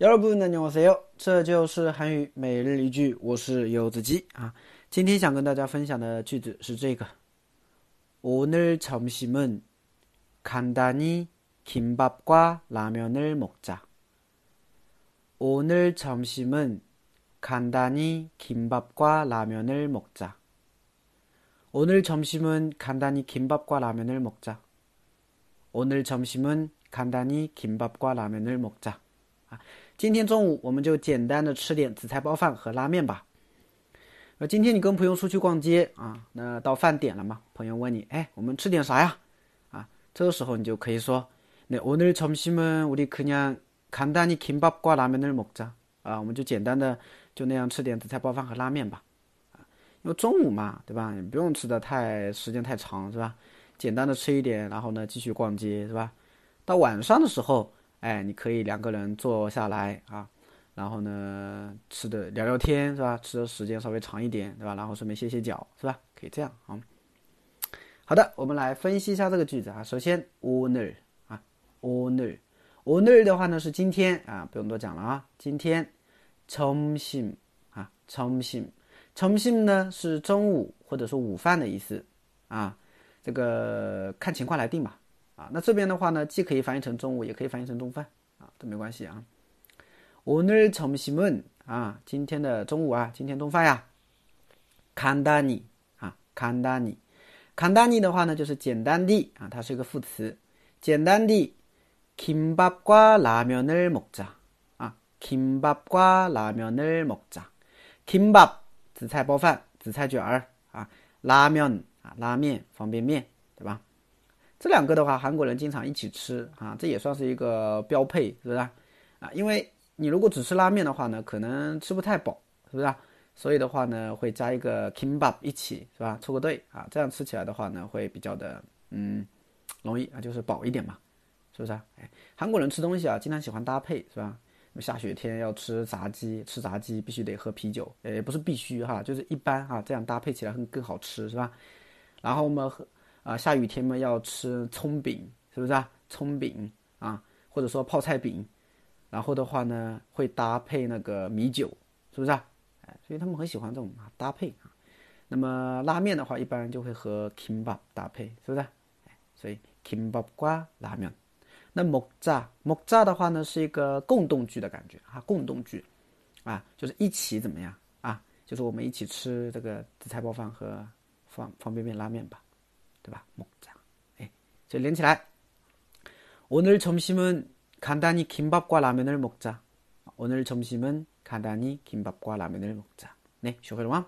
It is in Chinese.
여러분 안녕하세요. 这就是韩语每日一句我是柚子鸡啊今天想跟大家分享的句子是这个 오늘 점심은 간단히 김밥과 라면을 먹자. 오늘 점심은 간단히 김밥과 라면을 먹자. 오늘 점심은 간단히 김밥과 라면을 먹자. 오늘 점심은 간단히 김밥과 라면을 먹자. 今天中午我们就简单的吃点紫菜包饭和拉面吧。呃，今天你跟朋友出去逛街啊，那到饭点了嘛？朋友问你，哎，我们吃点啥呀？啊，这个时候你就可以说，那오늘점심은우리그냥간단히김밥과라면을먹자啊，我们就简单的就那样吃点紫菜包饭和拉面吧。啊，因为中午嘛，对吧？你不用吃的太时间太长，是吧？简单的吃一点，然后呢继续逛街，是吧？到晚上的时候。 哎，你可以两个人坐下来啊，然后呢吃的聊聊天是吧？吃的时间稍微长一点对吧？然后顺便歇歇脚是吧？可以这样啊。好的，我们来分析一下这个句子啊。首先，owner 啊，owner，owner 的话呢是今天啊，不用多讲了啊。今天，점심啊，점심점심呢是中午或者说午饭的意思啊，这个看情况来定吧。 啊，那这边的话呢，既可以翻译成中午，也可以翻译成中饭啊，都没关系啊。오늘점심은啊，今天的中午啊，今天中饭呀。간단 히， 啊，간단 히， 간단히的话呢，就是简单的啊，它是一个副词，简单的。김밥과라면을먹 자， 啊，김밥과라면을먹 자。 김 밥， 紫菜包饭，紫菜卷儿啊，拉面啊，拉面，方便面，对吧？ 这两个的话，韩国人经常一起吃啊，这也算是一个标配，是不是啊？因为你如果只吃拉面的话呢，可能吃不太饱，是不是啊？所以的话呢，会加一个 kimbap 一起，是吧？凑个对啊，这样吃起来的话呢，会比较的嗯容易啊，就是饱一点嘛，是不是啊？哎，韩国人吃东西啊，经常喜欢搭配，是吧？下雪天要吃炸鸡，吃炸鸡必须得喝啤酒，也不是必须哈，就是一般哈，这样搭配起来会更好吃，是吧？然后我们喝。啊，下雨天嘛要吃葱饼，是不是啊？葱饼啊，或者说泡菜饼，然后的话呢会搭配那个米酒，是不是啊？哎，所以他们很喜欢这种搭配啊。那么拉面的话，一般就会和 kimbap 搭配，是不是？哎，所以 kimbap 瓜拉面。那木炸木炸的话呢，是一个共动句的感觉啊，共动句啊，就是一起怎么样啊？就是我们一起吃这个紫菜包饭和方方便面拉面吧。 对吧？먹 자， 哎，所以连起来。오늘점심은간단히김밥과라면을먹 자。 오늘점심은간단히김밥과라면을먹 자。 네学会了吗？